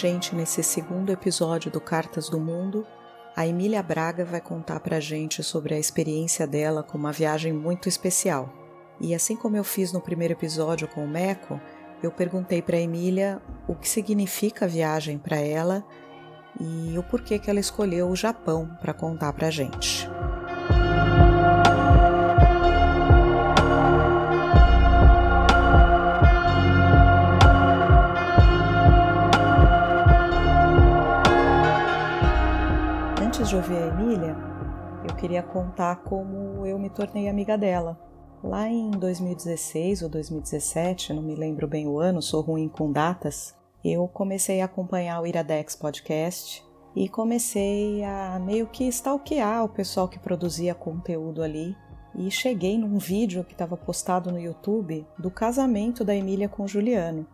gente, nesse segundo episódio do Cartas do Mundo, a Emília Braga vai contar pra gente sobre a experiência dela com uma viagem muito especial. E assim como eu fiz no primeiro episódio com o Meco, eu perguntei para Emília o que significa a viagem para ela e o porquê que ela escolheu o Japão para contar pra gente. Queria contar como eu me tornei amiga dela. Lá em 2016 ou 2017, não me lembro bem o ano, sou ruim com datas, eu comecei a acompanhar o Iradex Podcast e comecei a meio que stalkear o pessoal que produzia conteúdo ali. E cheguei num vídeo que estava postado no YouTube do casamento da Emília com o Juliano.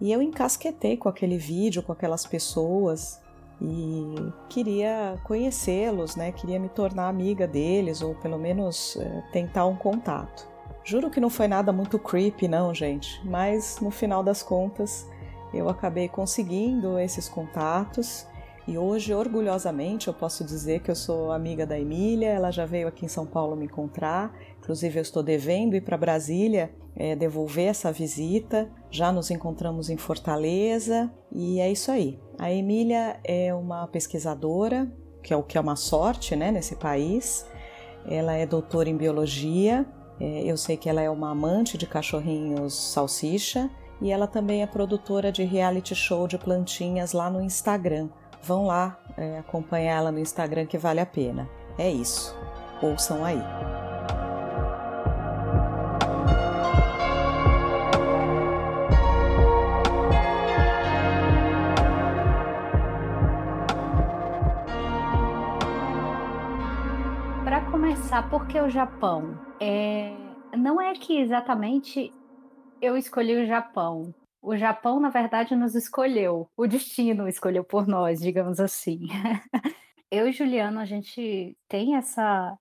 E eu encasquetei com aquele vídeo, com aquelas pessoas, e queria conhecê-los, né? Queria me tornar amiga deles ou pelo menos é, tentar um contato. Juro que não foi nada muito creepy, não, gente, mas no final das contas eu acabei conseguindo esses contatos e hoje, orgulhosamente, eu posso dizer que eu sou amiga da Emília, ela já veio aqui em São Paulo me encontrar, inclusive eu estou devendo ir para Brasília é, devolver essa visita. Já nos encontramos em Fortaleza e é isso aí. A Emília é uma pesquisadora, que é o que é uma sorte né, nesse país. Ela é doutora em biologia. É, eu sei que ela é uma amante de cachorrinhos salsicha e ela também é produtora de reality show de plantinhas lá no Instagram. Vão lá é, acompanhar ela no Instagram que vale a pena. É isso. Ouçam aí. começar, por que o Japão? É, não é que exatamente eu escolhi o Japão. O Japão, na verdade, nos escolheu. O destino escolheu por nós, digamos assim. eu e Juliano, a gente tem essa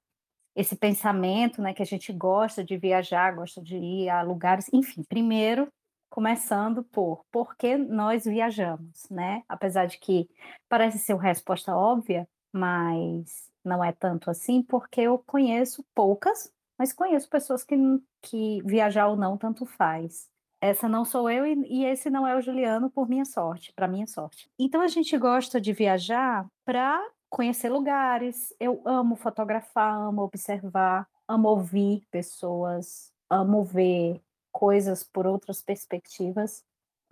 esse pensamento, né, que a gente gosta de viajar, gosta de ir a lugares, enfim, primeiro começando por por que nós viajamos, né? Apesar de que parece ser uma resposta óbvia, mas não é tanto assim, porque eu conheço poucas, mas conheço pessoas que, que viajar ou não tanto faz. Essa não sou eu e, e esse não é o Juliano, por minha sorte, para minha sorte. Então a gente gosta de viajar para conhecer lugares. Eu amo fotografar, amo observar, amo ouvir pessoas, amo ver coisas por outras perspectivas.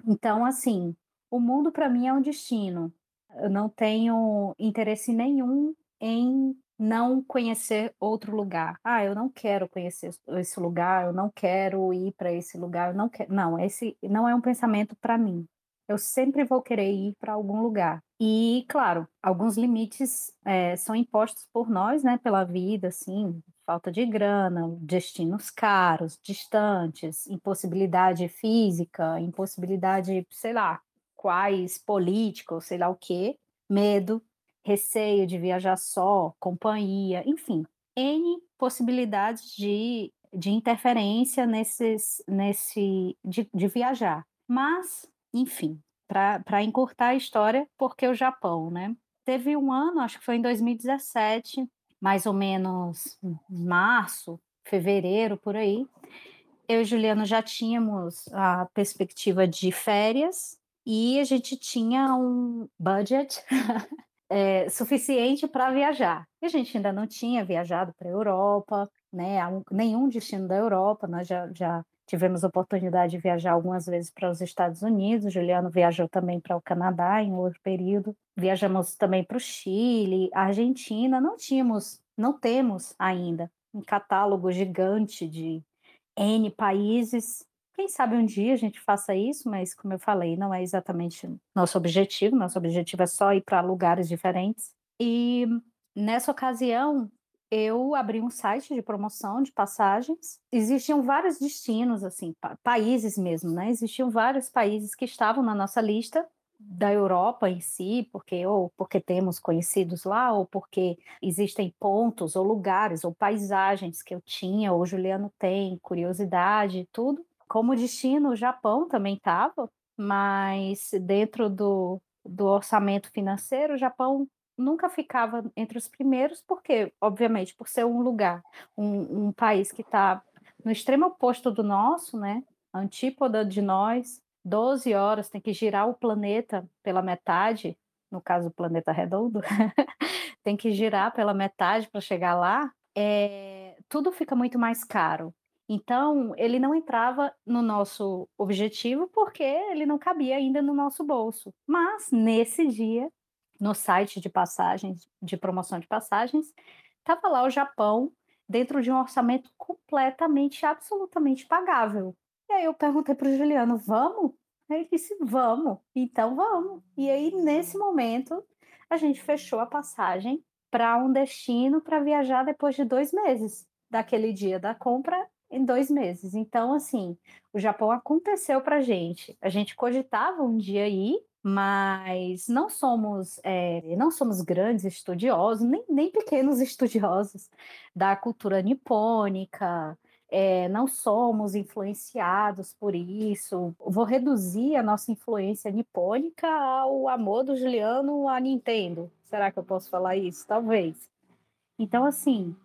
Então, assim, o mundo para mim é um destino. Eu não tenho interesse nenhum em não conhecer outro lugar. Ah, eu não quero conhecer esse lugar, eu não quero ir para esse lugar, eu não quero. Não, esse não é um pensamento para mim. Eu sempre vou querer ir para algum lugar. E, claro, alguns limites é, são impostos por nós, né, pela vida, assim, falta de grana, destinos caros, distantes, impossibilidade física, impossibilidade, sei lá, quais políticos, sei lá o quê, medo, receio de viajar só, companhia, enfim, N possibilidades de, de interferência nesses, nesse, de, de viajar. Mas, enfim, para encurtar a história, porque o Japão, né? Teve um ano, acho que foi em 2017, mais ou menos março, fevereiro, por aí. Eu e Juliano já tínhamos a perspectiva de férias e a gente tinha um budget é, suficiente para viajar. E a gente ainda não tinha viajado para a Europa, né, nenhum destino da Europa, nós já, já tivemos oportunidade de viajar algumas vezes para os Estados Unidos, Juliano viajou também para o Canadá em outro período, viajamos também para o Chile, Argentina, não tínhamos, não temos ainda um catálogo gigante de N países quem sabe um dia a gente faça isso, mas como eu falei, não é exatamente nosso objetivo. Nosso objetivo é só ir para lugares diferentes. E nessa ocasião, eu abri um site de promoção de passagens. Existiam vários destinos, assim, pa países mesmo, né? Existiam vários países que estavam na nossa lista da Europa em si, porque ou porque temos conhecidos lá, ou porque existem pontos ou lugares ou paisagens que eu tinha, ou Juliano tem, curiosidade e tudo. Como destino, o Japão também estava, mas dentro do do orçamento financeiro, o Japão nunca ficava entre os primeiros, porque, obviamente, por ser um lugar, um, um país que está no extremo oposto do nosso, né? Antípoda de nós, 12 horas, tem que girar o planeta pela metade, no caso o planeta redondo, tem que girar pela metade para chegar lá, é, tudo fica muito mais caro. Então, ele não entrava no nosso objetivo porque ele não cabia ainda no nosso bolso. Mas, nesse dia, no site de passagens, de promoção de passagens, estava lá o Japão dentro de um orçamento completamente, absolutamente pagável. E aí eu perguntei para o Juliano, vamos? Aí ele disse, vamos, então vamos. E aí, nesse momento, a gente fechou a passagem para um destino para viajar depois de dois meses daquele dia da compra em dois meses. Então, assim, o Japão aconteceu para gente. A gente cogitava um dia ir, mas não somos é, não somos grandes estudiosos, nem, nem pequenos estudiosos da cultura nipônica, é, não somos influenciados por isso. Vou reduzir a nossa influência nipônica ao amor do Juliano à Nintendo. Será que eu posso falar isso? Talvez. Então, assim,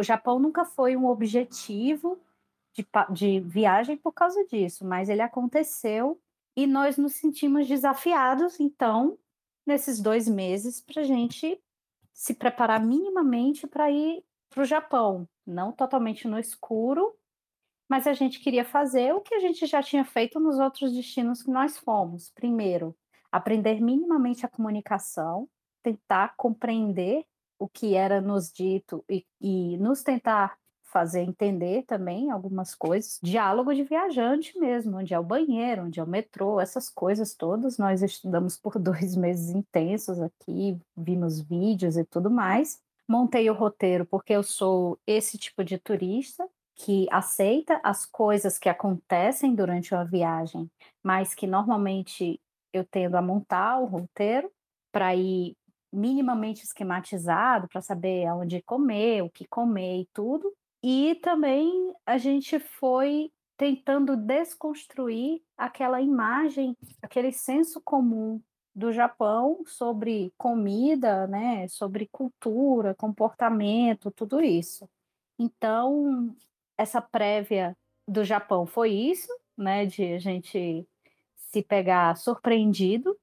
o Japão nunca foi um objetivo de, de viagem por causa disso, mas ele aconteceu e nós nos sentimos desafiados, então, nesses dois meses, para a gente se preparar minimamente para ir para o Japão, não totalmente no escuro, mas a gente queria fazer o que a gente já tinha feito nos outros destinos que nós fomos. Primeiro, aprender minimamente a comunicação, tentar compreender o que era nos dito e, e nos tentar fazer entender também algumas coisas. Diálogo de viajante mesmo, onde é o banheiro, onde é o metrô, essas coisas todas. Nós estudamos por dois meses intensos aqui, vimos vídeos e tudo mais. Montei o roteiro porque eu sou esse tipo de turista que aceita as coisas que acontecem durante uma viagem, mas que normalmente eu tendo a montar o roteiro para ir minimamente esquematizado, para saber aonde comer, o que comer e tudo, e também a gente foi tentando desconstruir aquela imagem, aquele senso comum do Japão sobre comida, né, sobre cultura, comportamento, tudo isso. Então, essa prévia do Japão foi isso, né, de a gente se pegar surpreendido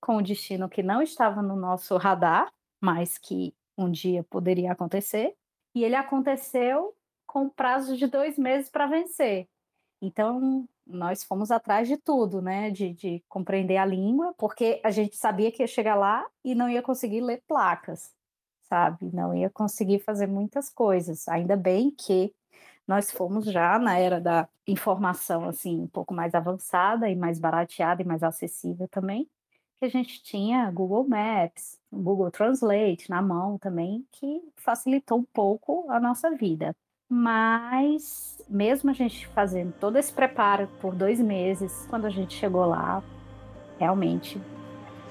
com o destino que não estava no nosso radar, mas que um dia poderia acontecer. E ele aconteceu com prazo de dois meses para vencer. Então, nós fomos atrás de tudo, né? De, de, compreender a língua, porque a gente sabia que ia chegar lá e não ia conseguir ler placas, sabe? Não ia conseguir fazer muitas coisas. Ainda bem que nós fomos já na era da informação, assim, um pouco mais avançada e mais barateada e mais acessível também, que a gente tinha Google Maps, Google Translate na mão também, que facilitou um pouco a nossa vida. Mas, mesmo a gente fazendo todo esse preparo por dois meses, quando a gente chegou lá, realmente,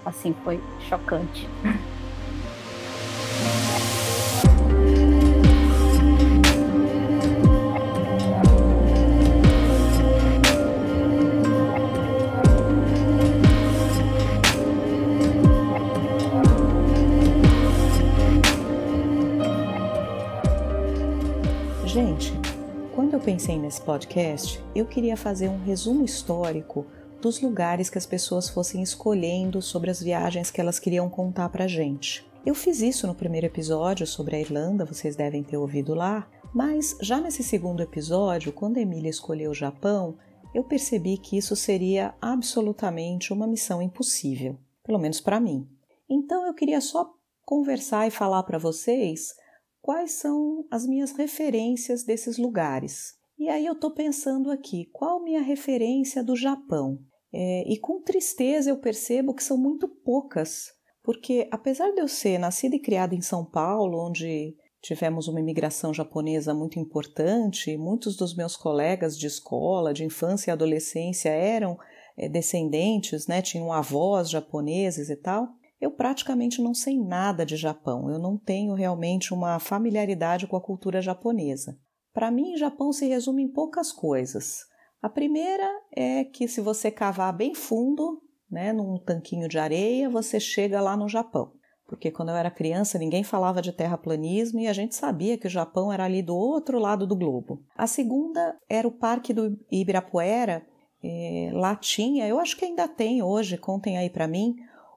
assim, foi chocante. pensei nesse podcast, eu queria fazer um resumo histórico dos lugares que as pessoas fossem escolhendo sobre as viagens que elas queriam contar pra gente. Eu fiz isso no primeiro episódio sobre a Irlanda, vocês devem ter ouvido lá, mas já nesse segundo episódio, quando Emília escolheu o Japão, eu percebi que isso seria absolutamente uma missão impossível, pelo menos para mim. Então eu queria só conversar e falar para vocês quais são as minhas referências desses lugares. E aí eu estou pensando aqui, qual minha referência do Japão? É, e com tristeza eu percebo que são muito poucas, porque apesar de eu ser nascida e criada em São Paulo, onde tivemos uma imigração japonesa muito importante, muitos dos meus colegas de escola, de infância e adolescência eram é, descendentes, né, tinham avós japoneses e tal eu praticamente não sei nada de Japão, eu não tenho realmente uma familiaridade com a cultura japonesa. Para mim, Japão se resume em poucas coisas. A primeira é que, se você cavar bem fundo, né, num tanquinho de areia, você chega lá no Japão. Porque quando eu era criança, ninguém falava de terraplanismo e a gente sabia que o Japão era ali do outro lado do globo. A segunda era o Parque do Ibirapuera. É, lá tinha, eu acho que ainda tem hoje, contem aí para mim,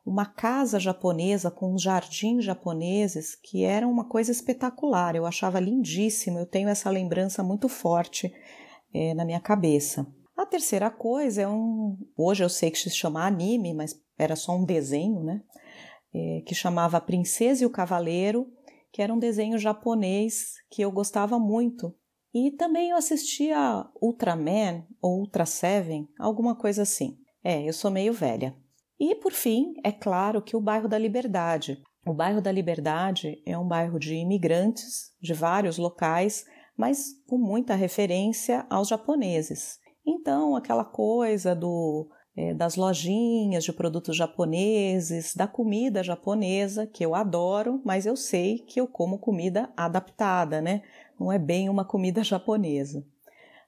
uma casa japonesa com uns jardins japoneses que era uma coisa espetacular. Eu achava lindíssimo, eu tenho essa lembrança muito forte é, na minha cabeça. A terceira coisa é um. Hoje eu sei que se chama anime, mas era só um desenho, né? É, que chamava A Princesa e o Cavaleiro, que era um desenho japonês que eu gostava muito. E também eu assistia Ultraman ou Ultra Seven, alguma coisa assim. É, eu sou meio velha. E por fim, é claro que o bairro da Liberdade. O bairro da Liberdade é um bairro de imigrantes de vários locais, mas com muita referência aos japoneses. Então, aquela coisa do é, das lojinhas de produtos japoneses, da comida japonesa, que eu adoro, mas eu sei que eu como comida adaptada, né? Não é bem uma comida japonesa.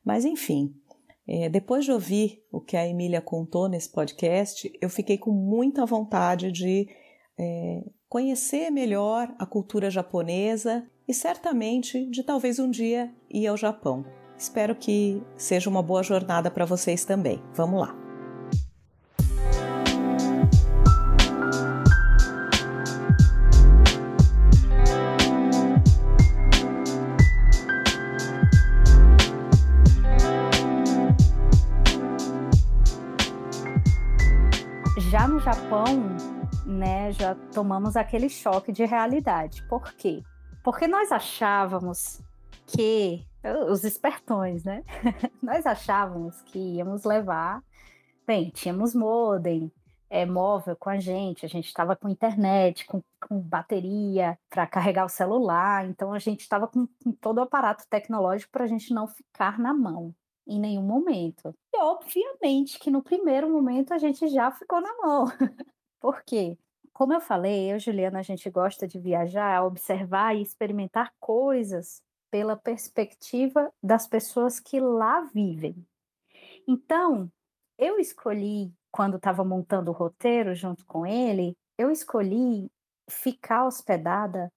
Mas enfim, é, depois de ouvir o que a Emília contou nesse podcast, eu fiquei com muita vontade de é, conhecer melhor a cultura japonesa e certamente de talvez um dia ir ao Japão. Espero que seja uma boa jornada para vocês também. Vamos lá! Já tomamos aquele choque de realidade. Por quê? Porque nós achávamos que os espertões, né? nós achávamos que íamos levar, bem, tínhamos modem, é, móvel com a gente, a gente estava com internet, com, com bateria para carregar o celular, então a gente estava com, com todo o aparato tecnológico para a gente não ficar na mão em nenhum momento. E obviamente que no primeiro momento a gente já ficou na mão. Por quê? Como eu falei, eu Juliana, a gente gosta de viajar, observar e experimentar coisas pela perspectiva das pessoas que lá vivem. Então, eu escolhi, quando estava montando o roteiro junto com ele, eu escolhi ficar hospedada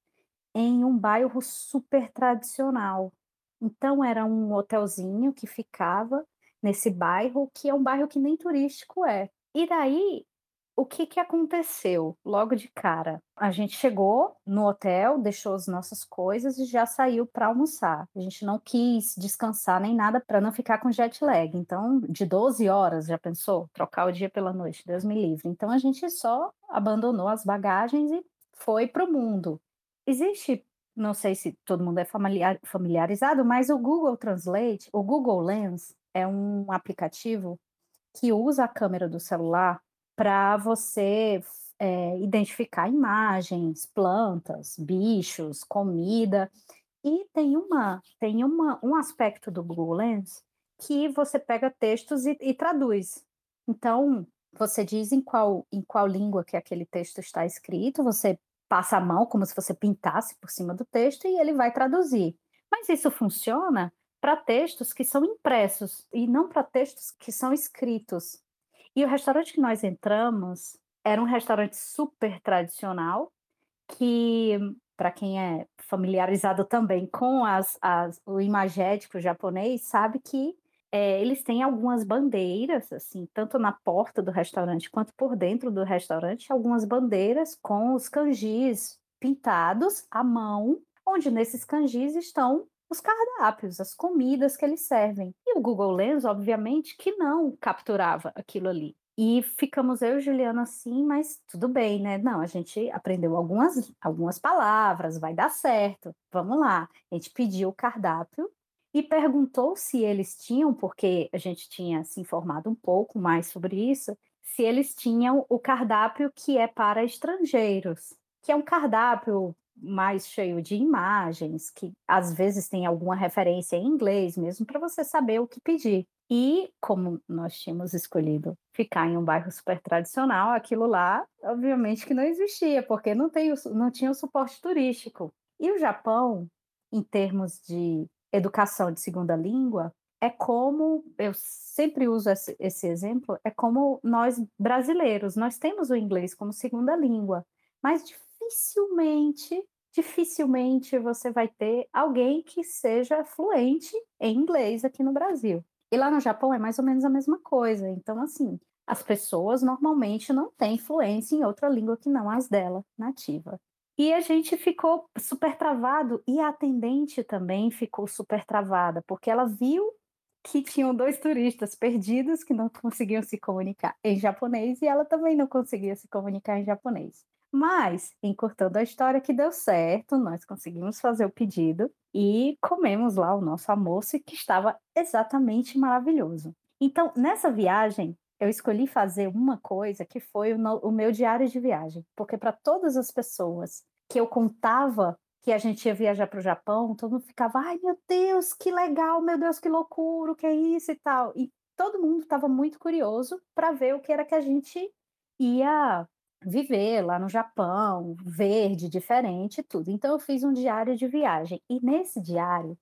em um bairro super tradicional, então era um hotelzinho que ficava nesse bairro, que é um bairro que nem turístico é. E daí, o que, que aconteceu logo de cara? A gente chegou no hotel, deixou as nossas coisas e já saiu para almoçar. A gente não quis descansar nem nada para não ficar com jet lag. Então, de 12 horas, já pensou? Trocar o dia pela noite, Deus me livre. Então, a gente só abandonou as bagagens e foi para o mundo. Existe não sei se todo mundo é familiar, familiarizado, mas o Google Translate, o Google Lens, é um aplicativo que usa a câmera do celular para você é, identificar imagens, plantas, bichos, comida. E tem, uma, tem uma, um aspecto do Google Lens que você pega textos e, e traduz. Então, você diz em qual, em qual língua que aquele texto está escrito, você passa a mão como se você pintasse por cima do texto e ele vai traduzir. Mas isso funciona para textos que são impressos e não para textos que são escritos. E o restaurante que nós entramos era um restaurante super tradicional que para quem é familiarizado também com as, as, o imagético japonês, sabe que é, eles têm algumas bandeiras, assim, tanto na porta do restaurante quanto por dentro do restaurante, algumas bandeiras com os kanjis pintados à mão, onde nesses kanjis estão os cardápios, as comidas que eles servem. E o Google Lens, obviamente, que não capturava aquilo ali. E ficamos eu e Juliana assim, mas tudo bem, né? Não, a gente aprendeu algumas, algumas palavras, vai dar certo. Vamos lá. A gente pediu o cardápio e perguntou se eles tinham, porque a gente tinha se informado um pouco mais sobre isso, se eles tinham o cardápio que é para estrangeiros, que é um cardápio mais cheio de imagens, que às vezes tem alguma referência em inglês mesmo, para você saber o que pedir. E como nós tínhamos escolhido ficar em um bairro super tradicional, aquilo lá, obviamente que não existia, porque não, tem, não tinha o suporte turístico. E o Japão, em termos de educação de segunda língua é como eu sempre uso esse, esse, exemplo, é como nós brasileiros, nós temos o inglês como segunda língua, mas dificilmente, dificilmente você vai ter alguém que seja fluente em inglês aqui no Brasil. E lá no Japão é mais ou menos a mesma coisa. Então, assim, as pessoas normalmente não têm fluência em outra língua que não as dela nativa. E a gente ficou super travado e a atendente também ficou super travada, porque ela viu que tinham dois turistas perdidos que não conseguiam se comunicar em japonês e ela também não conseguia se comunicar em japonês. Mas, encurtando a história que deu certo, nós conseguimos fazer o pedido e comemos lá o nosso almoço que estava exatamente maravilhoso. Então, nessa viagem, eu escolhi fazer uma coisa que foi o, meu diário de viagem, porque para todas as pessoas que eu contava que a gente ia viajar para o Japão, todo mundo ficava, ai meu Deus, que legal, meu Deus, que loucura, o que é isso e tal. E todo mundo estava muito curioso para ver o que era que a gente ia viver lá no Japão, verde, diferente, tudo. Então eu fiz um diário de viagem. E nesse diário,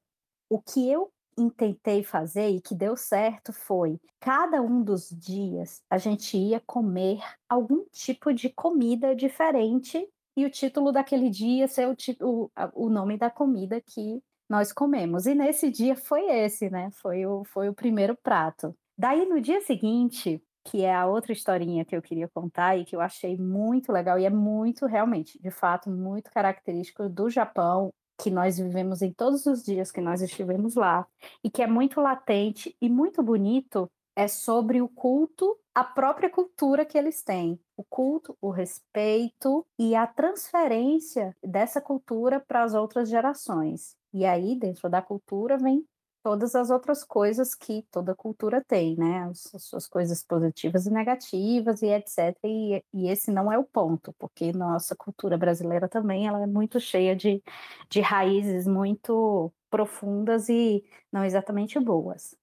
o que eu tentei fazer e que deu certo foi cada um dos dias a gente ia comer algum tipo de comida diferente e o título daquele dia ser o, o, o nome da comida que nós comemos. E nesse dia foi esse, né? Foi o, foi o primeiro prato. Daí no dia seguinte, que é a outra historinha que eu queria contar e que eu achei muito legal e é muito, realmente, de fato, muito característico do Japão, que nós vivemos em todos os dias que nós estivemos lá, e que é muito latente e muito bonito, é sobre o culto à própria cultura que eles têm. O culto, o respeito e a transferência dessa cultura para as outras gerações. E aí, dentro da cultura, vem todas as outras coisas que toda cultura tem, né? As, suas coisas positivas e negativas e etc. E, e, esse não é o ponto, porque nossa cultura brasileira também ela é muito cheia de, de raízes muito profundas e não exatamente boas.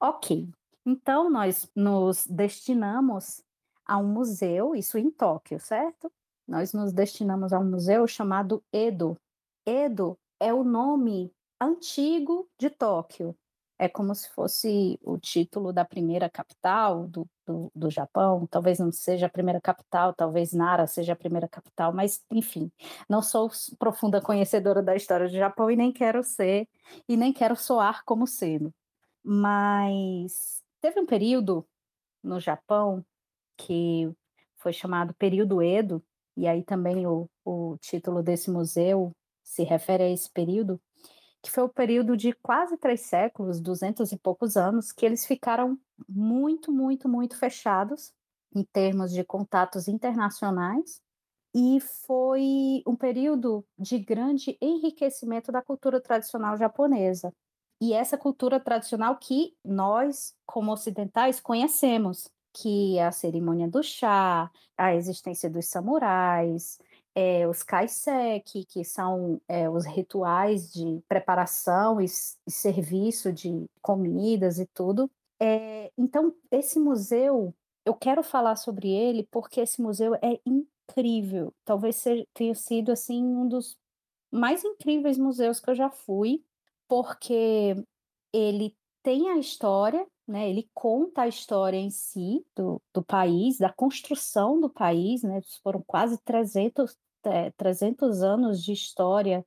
Ok, então, nós nos destinamos a um museu, isso em Tóquio, certo? Nós nos destinamos a um museu chamado Edo. Edo é o nome antigo de Tóquio. É como se fosse o título da primeira capital do, do, do, Japão. Talvez não seja a primeira capital, talvez Nara seja a primeira capital, mas enfim, não sou profunda conhecedora da história do Japão e nem quero ser, e nem quero soar como sendo. Mas Teve um período no Japão que foi chamado período Edo, e aí também o, o título desse museu se refere a esse período, que foi o período de quase três séculos, duzentos e poucos anos, que eles ficaram muito, muito, muito fechados em termos de contatos internacionais, e foi um período de grande enriquecimento da cultura tradicional japonesa. E essa cultura tradicional que nós, como ocidentais, conhecemos, que é a cerimônia do chá, a existência dos samurais, é, os kaiseki, que são é, os rituais de preparação e, e, serviço de comidas e tudo. É, então, esse museu, eu quero falar sobre ele porque esse museu é incrível. Talvez tenha sido assim um dos mais incríveis museus que eu já fui porque ele tem a história, né, ele conta a história em si do, do país, da construção do país, né, foram quase 300, é, 300 anos de história,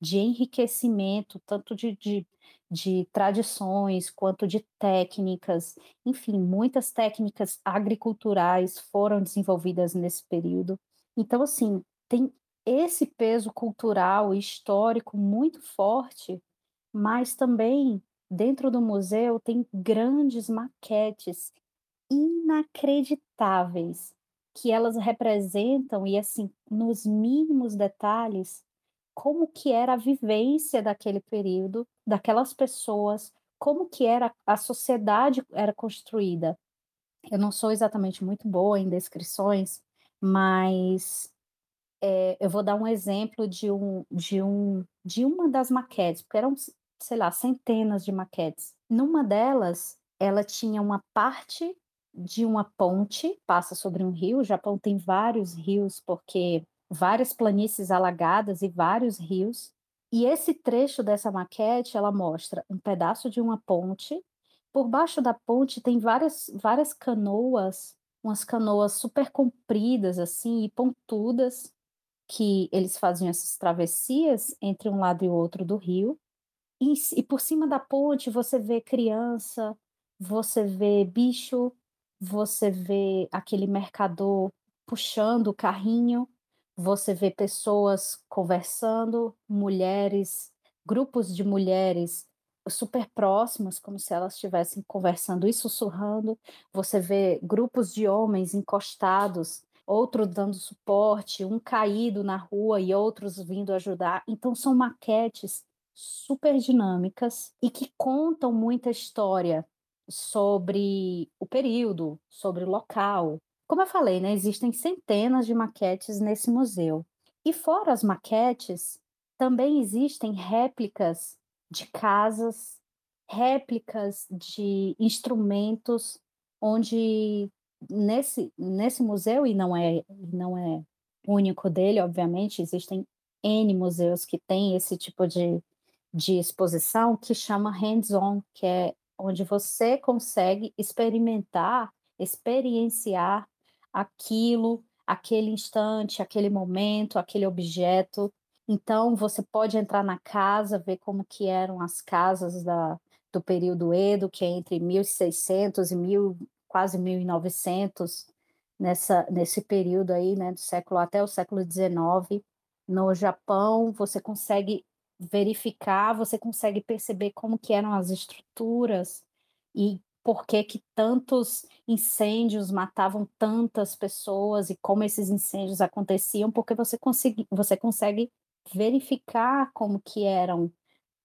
de enriquecimento, tanto de, de, de tradições quanto de técnicas, enfim, muitas técnicas agriculturais foram desenvolvidas nesse período. Então, assim, tem esse peso cultural e histórico muito forte mas também dentro do museu tem grandes maquetes inacreditáveis que elas representam e assim nos mínimos detalhes como que era a vivência daquele período, daquelas pessoas, como que era a sociedade era construída. Eu não sou exatamente muito boa em descrições, mas é, eu vou dar um exemplo de um de um de uma das maquetes, porque eram sei lá, centenas de maquetes. Numa delas, ela tinha uma parte de uma ponte, passa sobre um rio. O Japão tem vários rios, porque várias planícies alagadas e vários rios. E esse trecho dessa maquete, ela mostra um pedaço de uma ponte, por baixo da ponte tem várias várias canoas, umas canoas super compridas, assim, e pontudas, que eles faziam essas travessias entre um lado e o outro do rio. E e por cima da ponte você vê criança, você vê bicho, você vê aquele mercador puxando o carrinho, você vê pessoas conversando, mulheres, grupos de mulheres super próximas, como se elas estivessem conversando e sussurrando. Você vê grupos de homens encostados, outro dando suporte, um caído na rua e outros vindo ajudar. Então são maquetes super dinâmicas e que contam muita história sobre o período, sobre o local. Como eu falei, né, existem centenas de maquetes nesse museu. E fora as maquetes, também existem réplicas de casas, réplicas de instrumentos, onde nesse, nesse museu, e não é, não é único dele, obviamente, existem N museus que têm esse tipo de, de exposição que chama hands-on, que é onde você consegue experimentar, experienciar aquilo, aquele instante, aquele momento, aquele objeto. Então você pode entrar na casa, ver como que eram as casas da, do período Edo, que é entre 1600 e mil, quase 1900, nessa, nesse período aí, né, do século até o século XIX. No Japão, você consegue verificar, você consegue perceber como que eram as estruturas e por que que tantos incêndios matavam tantas pessoas e como esses incêndios aconteciam, porque você consegue, você consegue verificar como que eram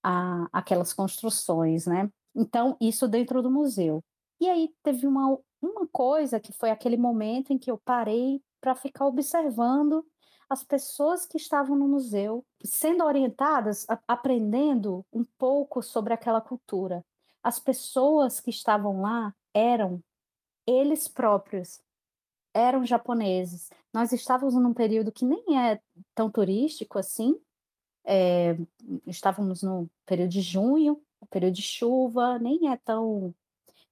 a, aquelas construções, né? Então, isso dentro do museu. E aí teve uma, uma coisa que foi aquele momento em que eu parei para ficar observando as pessoas que estavam no museu, sendo orientadas, a, aprendendo um pouco sobre aquela cultura. As pessoas que estavam lá eram eles próprios, eram japoneses. Nós estávamos num período que nem é tão turístico assim, é, estávamos no período de junho, período de chuva, nem é tão,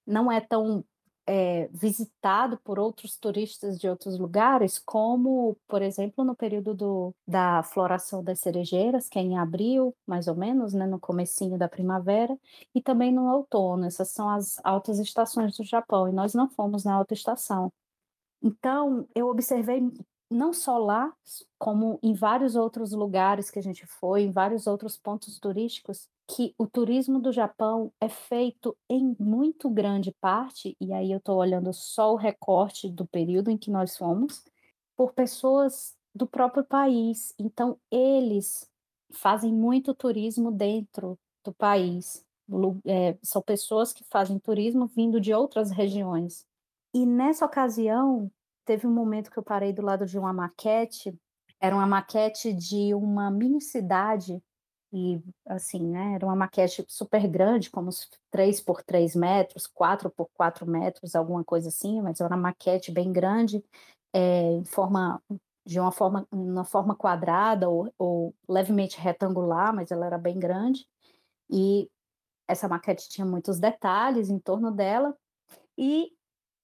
não é tão é, visitado por outros turistas de outros lugares, como, por exemplo, no período do, da floração das cerejeiras, que é em abril, mais ou menos, né, no comecinho da primavera, e também no outono. Essas são as altas estações do Japão, e nós não fomos na alta estação. Então, eu observei não só lá, como em vários outros lugares que a gente foi, em vários outros pontos turísticos, que o turismo do Japão é feito em muito grande parte, e aí eu estou olhando só o recorte do período em que nós fomos, por pessoas do próprio país. Então, eles fazem muito turismo dentro do país. É, são pessoas que fazem turismo vindo de outras regiões. E nessa ocasião, teve um momento que eu parei do lado de uma maquete, era uma maquete de uma mini cidade, e assim, né, era uma maquete super grande, como 3 por 3 metros, 4 por 4 metros, alguma coisa assim, mas era uma maquete bem grande, é, em forma de uma forma, uma forma quadrada ou, ou levemente retangular, mas ela era bem grande, e essa maquete tinha muitos detalhes em torno dela, e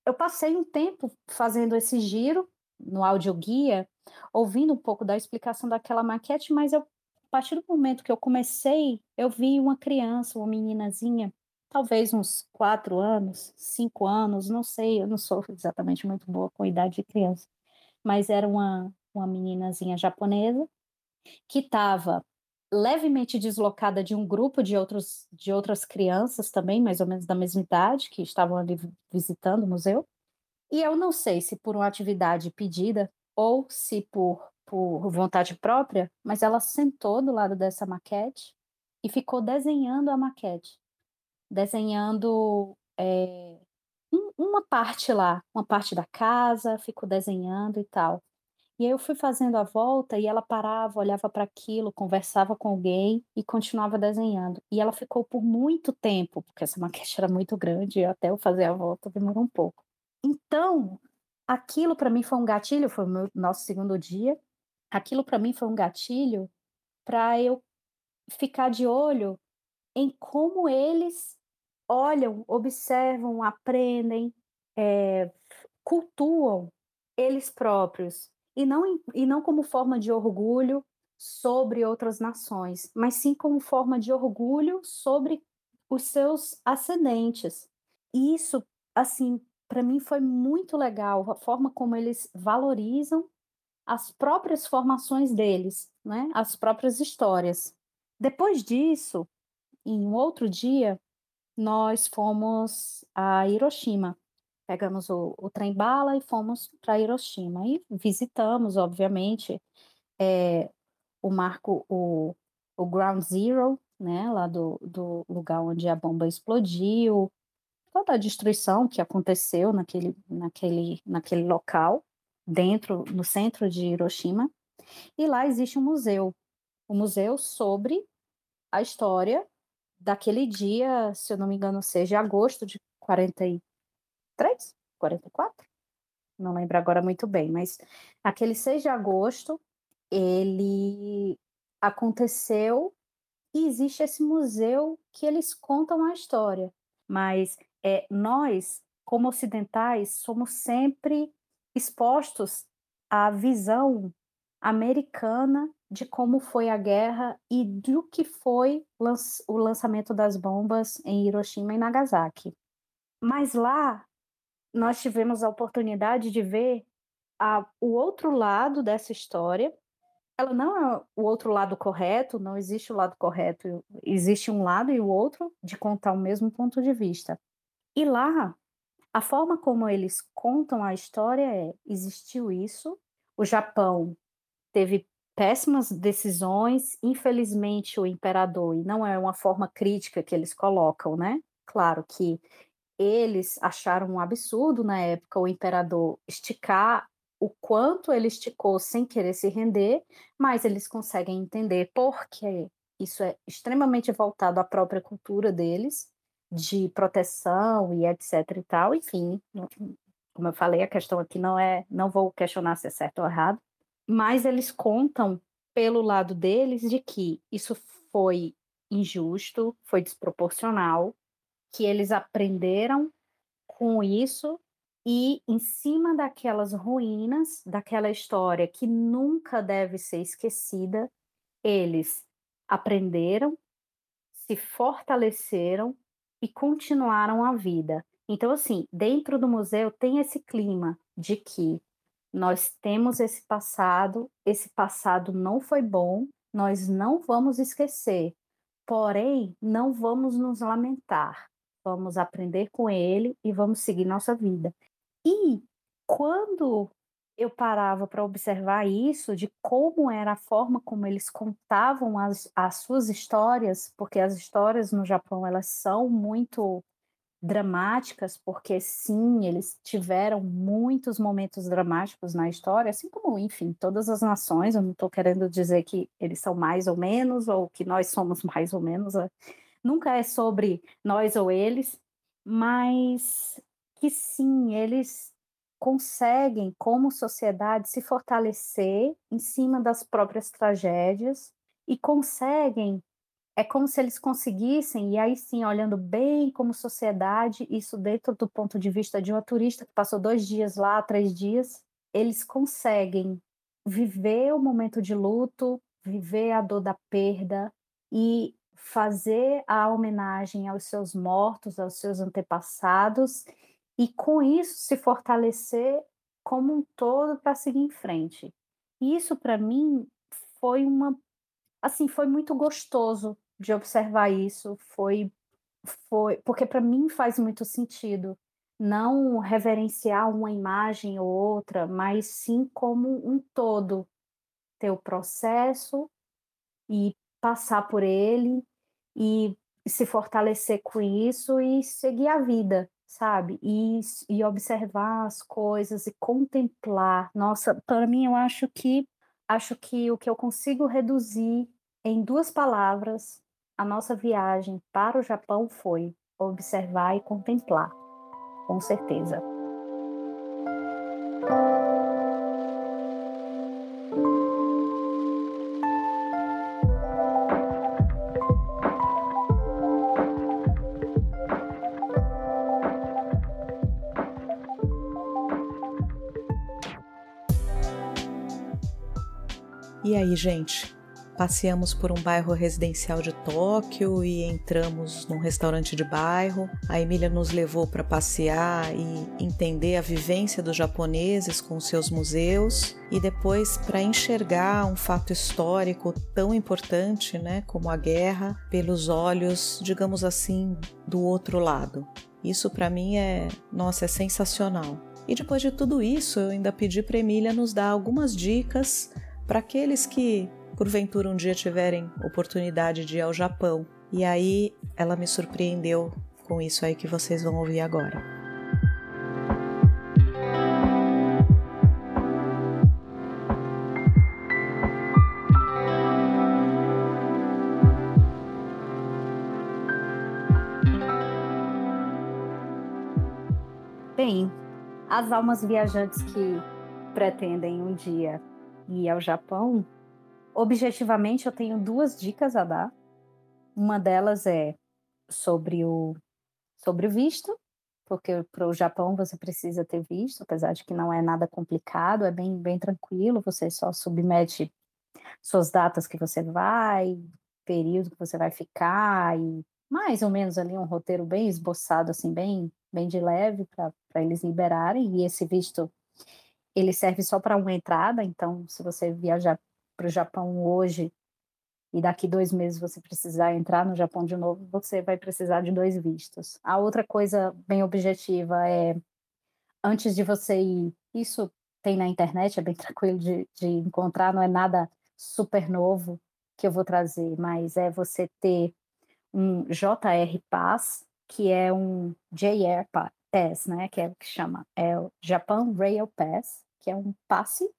eu passei um tempo fazendo esse giro no audioguia, ouvindo um pouco da explicação daquela maquete, mas eu, a partir do momento que eu comecei, eu vi uma criança, uma meninazinha, talvez uns quatro anos, cinco anos, não sei, eu não sou exatamente muito boa com idade de criança, mas era uma, uma meninazinha japonesa que estava levemente deslocada de um grupo de, outros, de outras crianças também, mais ou menos da mesma idade, que estavam ali visitando o museu. E eu não sei se por uma atividade pedida ou se por, por vontade própria, mas ela sentou do lado dessa maquete e ficou desenhando a maquete. Desenhando é, uma parte lá, uma parte da casa, ficou desenhando e tal. E aí eu fui fazendo a volta e ela parava, olhava para aquilo, conversava com alguém e continuava desenhando. E ela ficou por muito tempo, porque essa maquete era muito grande, e até eu fazer a volta demorou um pouco. Então, aquilo para mim foi um gatilho, foi o meu, nosso segundo dia. Aquilo para mim foi um gatilho para eu ficar de olho em como eles olham, observam, aprendem, é, cultuam eles próprios e não, e não como forma de orgulho sobre outras nações, mas sim como forma de orgulho sobre os seus ascendentes. E isso, assim, para mim foi muito legal, a forma como eles valorizam as próprias formações deles, né? as próprias histórias. Depois disso, em um outro dia, nós fomos a Hiroshima. Pegamos o, o trem bala e fomos para Hiroshima. E visitamos, obviamente, é, o marco, o, o Ground Zero, né, lá do, do lugar onde a bomba explodiu, toda a destruição que aconteceu naquele, naquele, naquele local, dentro, no centro de Hiroshima. E lá existe um museu, um museu sobre a história daquele dia, se eu não me engano, seja agosto de 43, 44? Não lembro agora muito bem, mas aquele 6 de agosto, ele aconteceu e existe esse museu que eles contam a história. Mas é, nós, como ocidentais, somos sempre expostos à visão americana de como foi a guerra e do que foi o lançamento das bombas em Hiroshima e Nagasaki. Mas lá nós tivemos a oportunidade de ver a, o outro lado dessa história. Ela não é o outro lado correto, não existe o lado correto, existe um lado e o outro de contar o mesmo ponto de vista. E lá, a forma como eles contam a história é: existiu isso, o Japão teve péssimas decisões, infelizmente o imperador, e não é uma forma crítica que eles colocam, né? Claro que eles acharam um absurdo na época o imperador esticar o quanto ele esticou sem querer se render, mas eles conseguem entender porque isso é extremamente voltado à própria cultura deles, de proteção e etc e tal, enfim, como eu falei, a questão aqui não é, não vou questionar se é certo ou errado, mas eles contam pelo lado deles de que isso foi injusto, foi desproporcional, que eles aprenderam com isso e em cima daquelas ruínas, daquela história que nunca deve ser esquecida, eles aprenderam, se fortaleceram e continuaram a vida. Então, assim, dentro do museu tem esse clima de que nós temos esse passado, esse passado não foi bom, nós não vamos esquecer, porém, não vamos nos lamentar, vamos aprender com ele e vamos seguir nossa vida. E quando eu parava para observar isso, de como era a forma como eles contavam as, as suas histórias, porque as histórias no Japão elas são muito dramáticas, porque sim, eles tiveram muitos momentos dramáticos na história, assim como, enfim, todas as nações. Eu não estou querendo dizer que eles são mais ou menos, ou que nós somos mais ou menos. É, nunca é sobre nós ou eles, mas que sim, eles conseguem, como sociedade, se fortalecer em cima das próprias tragédias e conseguem, é como se eles conseguissem, e aí sim, olhando bem como sociedade, isso dentro do ponto de vista de uma turista que passou dois dias lá, três dias, eles conseguem viver o momento de luto, viver a dor da perda e fazer a homenagem aos seus mortos, aos seus antepassados e com isso se fortalecer como um todo para seguir em frente. E isso para mim foi uma assim, foi muito gostoso de observar isso, foi foi porque para mim faz muito sentido não reverenciar uma imagem ou outra, mas sim como um todo, ter o processo e passar por ele e se fortalecer com isso e seguir a vida, sabe? E, e observar as coisas e contemplar. Nossa, para mim eu acho que acho que o que eu consigo reduzir em duas palavras a nossa viagem para o Japão foi observar e contemplar, com certeza. Gente, Passeamos por um bairro residencial de Tóquio e entramos num restaurante de bairro. A Emília nos levou para passear e entender a vivência dos japoneses com seus museus e depois para enxergar um fato histórico tão importante, né, como a guerra, pelos olhos, digamos assim, do outro lado. Isso para mim é, nossa, é sensacional. E depois de tudo isso, eu ainda pedi para Emília nos dar algumas dicas para aqueles que porventura um dia tiverem oportunidade de ir ao Japão. E aí ela me surpreendeu com isso aí que vocês vão ouvir agora. Bem, as almas viajantes que pretendem um dia ir ao Japão objetivamente, eu tenho duas dicas a dar. Uma delas é sobre o sobre o visto, porque para o Japão você precisa ter visto, apesar de que não é nada complicado, é bem, bem tranquilo, você só submete suas datas que você vai, período que você vai ficar e mais ou menos ali um roteiro bem esboçado, assim, bem, bem de leve para eles liberarem. E esse visto ele serve só para uma entrada, então se você viajar para o Japão hoje e daqui dois meses você precisar entrar no Japão de novo, você vai precisar de dois vistos. A outra coisa bem objetiva é antes de você ir, isso tem na internet, é bem tranquilo de, de encontrar, não é nada super novo que eu vou trazer, mas é você ter um JR Pass, que é um JR Pass, né, que é o que chama, é o Japan Rail Pass, que é um passe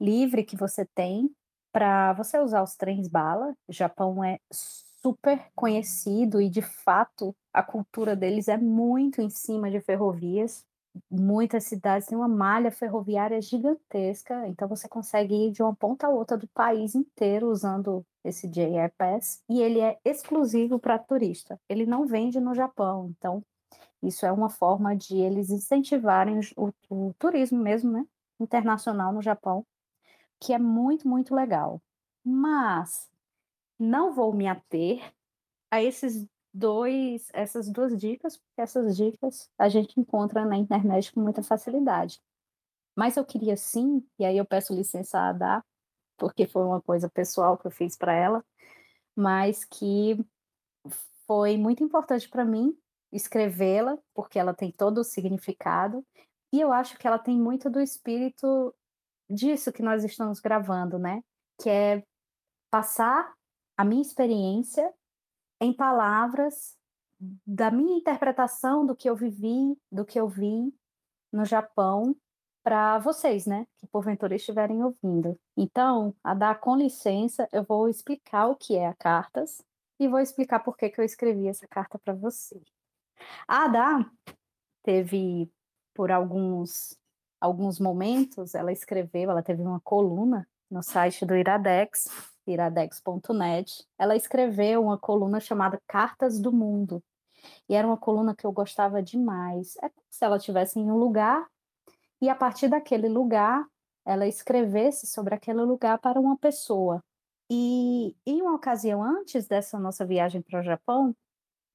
livre que você tem para você usar os trens bala. O Japão é super conhecido e, de fato, a cultura deles é muito em cima de ferrovias. Muitas cidades têm uma malha ferroviária gigantesca, então você consegue ir de uma ponta a outra do país inteiro usando esse JR Pass e ele é exclusivo para turista. Ele não vende no Japão, então isso é uma forma de eles incentivarem o, o turismo mesmo, né, internacional no Japão que é muito, muito legal. Mas não vou me ater a esses dois, essas duas dicas, porque essas dicas a gente encontra na internet com muita facilidade. Mas eu queria sim, e aí eu peço licença a dar, porque foi uma coisa pessoal que eu fiz para ela, mas que foi muito importante para mim escrevê-la, porque ela tem todo o significado, e eu acho que ela tem muito do espírito disso que nós estamos gravando, né? Que é passar a minha experiência em palavras da minha interpretação do que eu vivi, do que eu vi no Japão para vocês, né, que porventura estiverem ouvindo. Então, a dar com licença, eu vou explicar o que é a cartas e vou explicar por que, que eu escrevi essa carta para você. A Ada teve por alguns alguns momentos, ela escreveu, ela teve uma coluna no site do Iradex, iradex.net. Ela escreveu uma coluna chamada Cartas do Mundo. E era uma coluna que eu gostava demais. É como se ela estivesse em um lugar e a partir daquele lugar ela escrevesse sobre aquele lugar para uma pessoa. E em uma ocasião antes dessa nossa viagem para o Japão,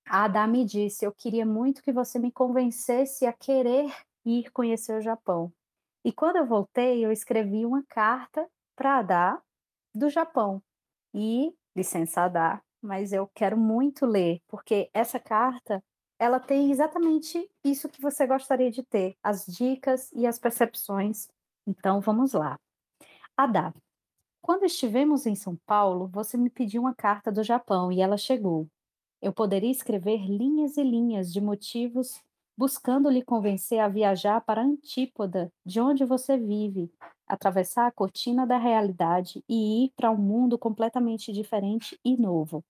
a Ada me disse: Eu queria muito que você me convencesse a querer ir conhecer o Japão. E quando eu voltei, eu escrevi uma carta para a Dá do Japão. E, licença Dá, mas eu quero muito ler, porque essa carta ela tem exatamente isso que você gostaria de ter, as dicas e as percepções. Então vamos lá. Adá, quando estivemos em São Paulo, você me pediu uma carta do Japão e ela chegou. Eu poderia escrever linhas e linhas de motivos buscando lhe convencer a viajar para a antípoda de onde você vive, atravessar a cortina da realidade e ir para um mundo completamente diferente e novo.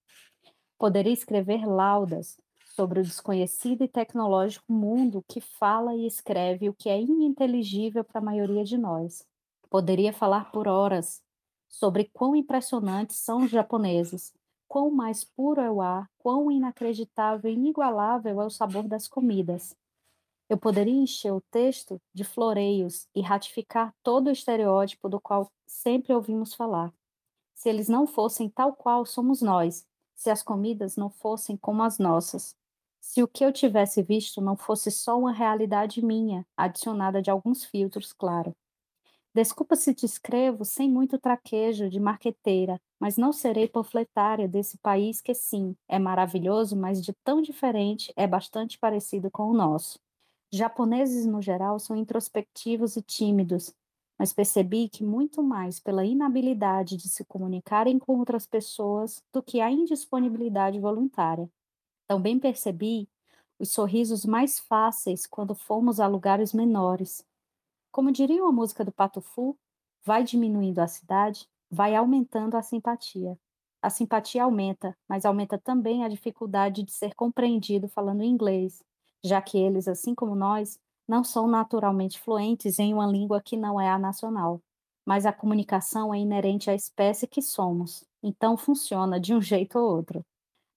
Poderia escrever laudas sobre o desconhecido e tecnológico mundo que fala e escreve o que é ininteligível para a maioria de nós. Poderia falar por horas sobre quão impressionantes são os japoneses, quão mais puro é o ar, quão inacreditável e inigualável é o sabor das comidas. Eu poderia encher o texto de floreios e ratificar todo o estereótipo do qual sempre ouvimos falar. se eles não fossem tal qual somos nós, se as comidas não fossem como as nossas, se o que eu tivesse visto não fosse só uma realidade minha, adicionada de alguns filtros, claro. Desculpa se te escrevo sem muito traquejo de marqueteira, mas não serei panfletária desse país que, sim, é maravilhoso, mas de tão diferente é bastante parecido com o nosso. Japoneses, no geral, são introspectivos e tímidos, mas percebi que muito mais pela inabilidade de se comunicarem com outras pessoas do que a indisponibilidade voluntária. Também percebi os sorrisos mais fáceis quando fomos a lugares menores, como diria uma música do Pato Fu, vai diminuindo a cidade, vai aumentando a simpatia. A simpatia aumenta, mas aumenta também a dificuldade de ser compreendido falando inglês, já que eles, assim como nós, não são naturalmente fluentes em uma língua que não é a nacional. Mas a comunicação é inerente à espécie que somos, então funciona de um jeito ou outro.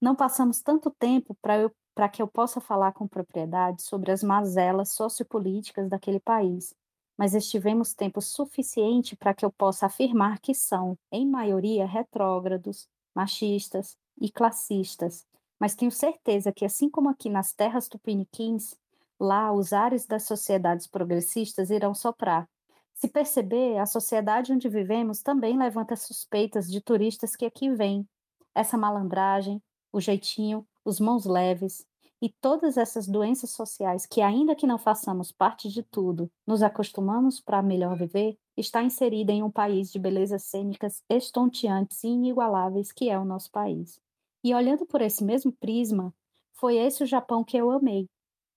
Não passamos tanto tempo para que eu possa falar com propriedade sobre as mazelas sociopolíticas daquele país, mas estivemos tempo suficiente para que eu possa afirmar que são, em maioria, retrógrados, machistas e classistas. Mas tenho certeza que, assim como aqui nas terras tupiniquins, lá os ares das sociedades progressistas irão soprar. Se perceber, a sociedade onde vivemos também levanta suspeitas de turistas que aqui vêm. Essa malandragem, o jeitinho, os mãos leves, e todas essas doenças sociais que, ainda que não façamos parte de tudo, nos acostumamos para melhor viver, está inserida em um país de belezas cênicas estonteantes e inigualáveis que é o nosso país. E olhando por esse mesmo prisma, foi esse o Japão que eu amei.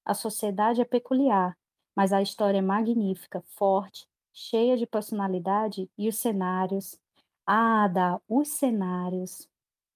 A sociedade é peculiar, mas a história é magnífica, forte, cheia de personalidade e os cenários. Ah, dá os cenários.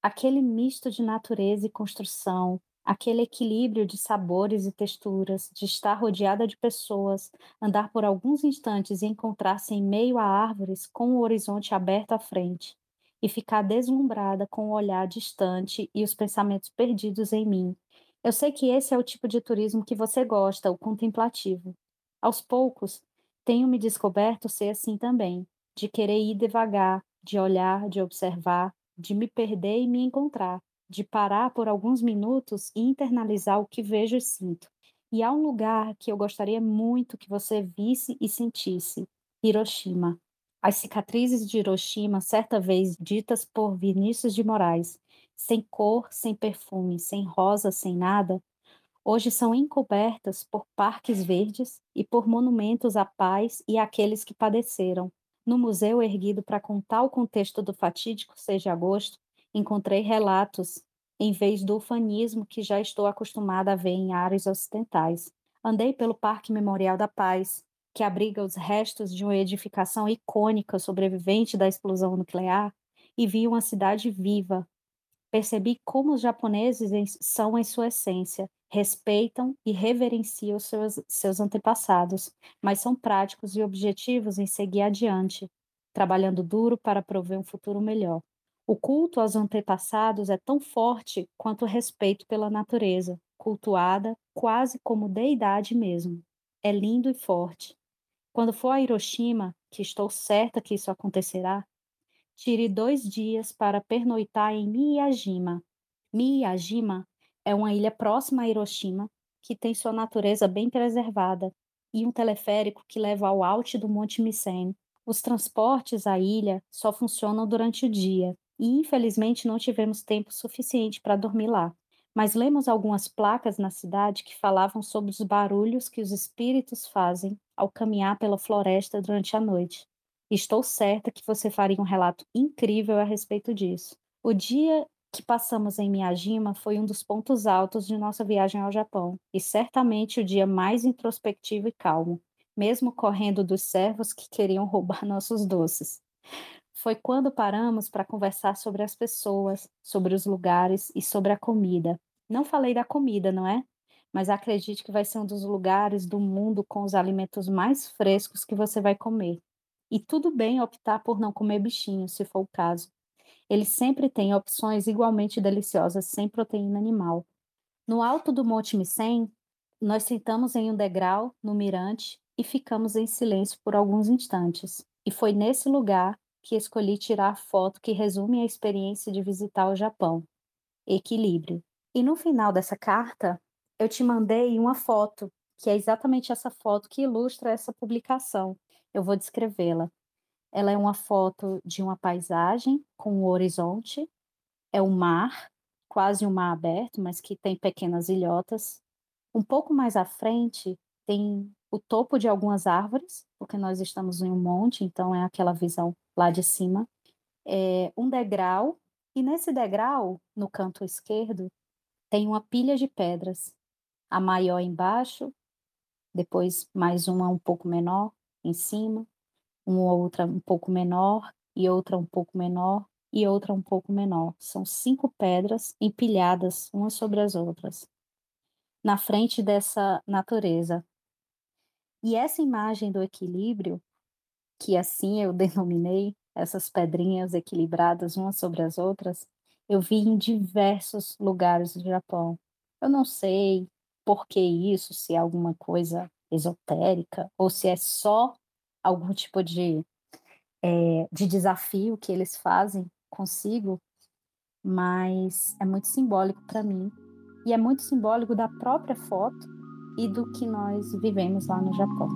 Aquele misto de natureza e construção, aquele equilíbrio de sabores e texturas, de estar rodeada de pessoas, andar por alguns instantes e encontrar-se em meio a árvores com o horizonte aberto à frente, e ficar deslumbrada com o olhar distante e os pensamentos perdidos em mim. Eu sei que esse é o tipo de turismo que você gosta, o contemplativo. Aos poucos, tenho me descoberto ser assim também, de querer ir devagar, de olhar, de observar, de me perder e me encontrar de parar por alguns minutos e internalizar o que vejo e sinto. E há um lugar que eu gostaria muito que você visse e sentisse: Hiroshima. As cicatrizes de Hiroshima, certa vez ditas por Vinícius de Moraes, sem cor, sem perfume, sem rosa, sem nada, hoje são encobertas por parques verdes e por monumentos à paz e àqueles que padeceram. No museu erguido para contar o contexto do fatídico 6 de agosto, encontrei relatos em vez do ufanismo que já estou acostumada a ver em áreas ocidentais. Andei pelo Parque Memorial da Paz, que abriga os restos de uma edificação icônica sobrevivente da explosão nuclear, e vi uma cidade viva. Percebi como os japoneses são em sua essência, respeitam e reverenciam seus, seus antepassados, mas são práticos e objetivos em seguir adiante, trabalhando duro para prover um futuro melhor. O culto aos antepassados é tão forte quanto o respeito pela natureza, cultuada quase como deidade mesmo. É lindo e forte. Quando for a Hiroshima, que estou certa que isso acontecerá, tire dois dias para pernoitar em Miyajima. Miyajima é uma ilha próxima a Hiroshima que tem sua natureza bem preservada e um teleférico que leva ao alto do Monte Misen. Os transportes à ilha só funcionam durante o dia e infelizmente não tivemos tempo suficiente para dormir lá. Mas lemos algumas placas na cidade que falavam sobre os barulhos que os espíritos fazem ao caminhar pela floresta durante a noite. Estou certa que você faria um relato incrível a respeito disso. O dia que passamos em Miyajima foi um dos pontos altos de nossa viagem ao Japão, e certamente o dia mais introspectivo e calmo, mesmo correndo dos servos que queriam roubar nossos doces foi quando paramos para conversar sobre as pessoas, sobre os lugares e sobre a comida. Não falei da comida, não é? Mas acredite que vai ser um dos lugares do mundo com os alimentos mais frescos que você vai comer. E tudo bem optar por não comer bichinho, se for o caso. Eles sempre têm opções igualmente deliciosas sem proteína animal. No alto do Monte Micém, nós sentamos em um degrau no mirante e ficamos em silêncio por alguns instantes. E foi nesse lugar que escolhi tirar a foto que resume a experiência de visitar o Japão. Equilíbrio. E no final dessa carta, eu te mandei uma foto, que é exatamente essa foto que ilustra essa publicação. Eu vou descrevê-la. Ela é uma foto de uma paisagem com o horizonte, é o mar, quase um mar aberto, mas que tem pequenas ilhotas. Um pouco mais à frente tem o topo de algumas árvores, porque nós estamos em um monte, então é aquela visão lá de cima. É um degrau, e nesse degrau, no canto esquerdo, tem uma pilha de pedras, a maior embaixo, depois mais uma um pouco menor em cima, uma outra um pouco menor e outra um pouco menor e outra um pouco menor. São cinco pedras empilhadas umas sobre as outras, na frente dessa natureza e essa imagem do equilíbrio, que assim eu denominei, essas pedrinhas equilibradas umas sobre as outras, eu vi em diversos lugares do Japão. Eu não sei por que isso, se é alguma coisa esotérica ou se é só algum tipo de, é, de desafio que eles fazem consigo, mas é muito simbólico para mim. E é muito simbólico da própria foto e do que nós vivemos lá no Japão.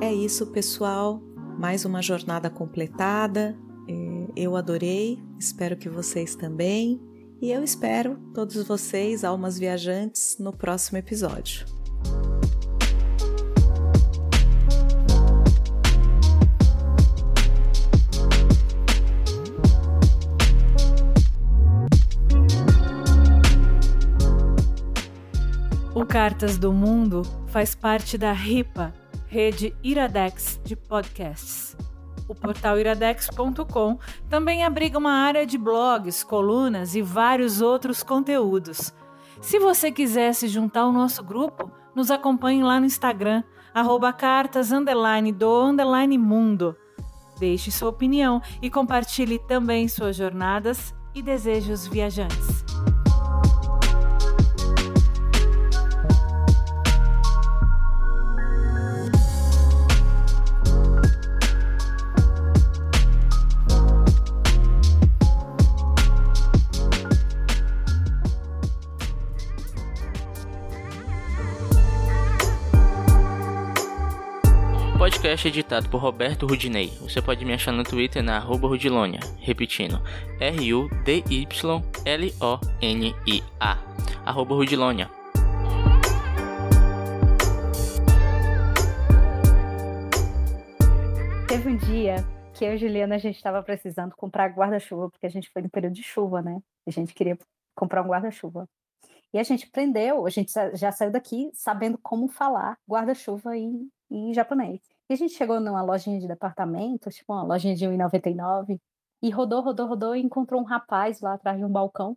É isso, pessoal. Mais uma jornada completada. É, eu adorei, espero que vocês também. E eu espero todos vocês, almas viajantes, no próximo episódio. Cartas do Mundo faz parte da RIPA, rede Iradex de podcasts. O portal iradex.com também abriga uma área de blogs, colunas e vários outros conteúdos. Se você quiser se juntar ao nosso grupo, nos acompanhe lá no Instagram, arroba cartas underline do underline mundo. Deixe sua opinião e compartilhe também suas jornadas e desejos viajantes. Podcast é editado por Roberto Rudinei. Você pode me achar no Twitter na Rudilonia. Repetindo, R-U-D-Y-L-O-N-I-A. Arroba Rudilonia. Teve um dia que eu e Juliana a gente estava precisando comprar guarda-chuva, porque a gente foi no período de chuva, né? A gente queria comprar um guarda-chuva. E a gente aprendeu, a gente já saiu daqui sabendo como falar guarda-chuva em, em japonês. E a gente chegou numa lojinha de departamento, tipo uma lojinha de 1,99, e rodou, rodou, rodou e encontrou um rapaz lá atrás de um balcão.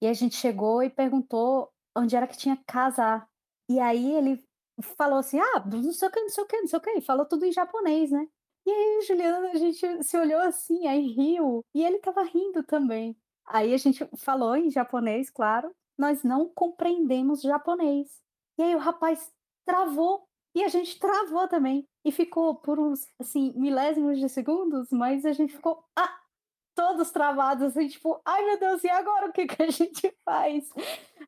E a gente chegou e perguntou onde era que tinha casar. E aí ele falou assim: ah, não sei o que, não sei o que, não sei o que. E falou tudo em japonês, né? E aí, Juliana, a gente se olhou assim, aí riu. E ele tava rindo também. Aí a gente falou em japonês, claro. Nós não compreendemos japonês. E aí o rapaz travou e a gente travou também. E ficou por uns, assim, milésimos de segundos, mas a gente ficou. Ah! Todos travados, assim, tipo, ai meu Deus, e agora o que, que a gente faz?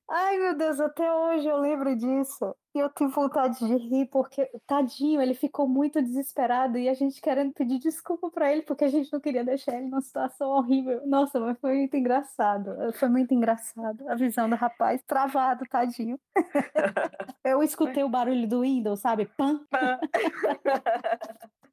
Ai meu Deus, até hoje eu lembro disso. E eu tenho vontade de rir, porque, tadinho, ele ficou muito desesperado e a gente querendo pedir desculpa para ele, porque a gente não queria deixar ele numa situação horrível. Nossa, mas foi muito engraçado. Foi muito engraçado a visão do rapaz travado, tadinho. eu escutei o barulho do Windows, sabe? Pam. Pam.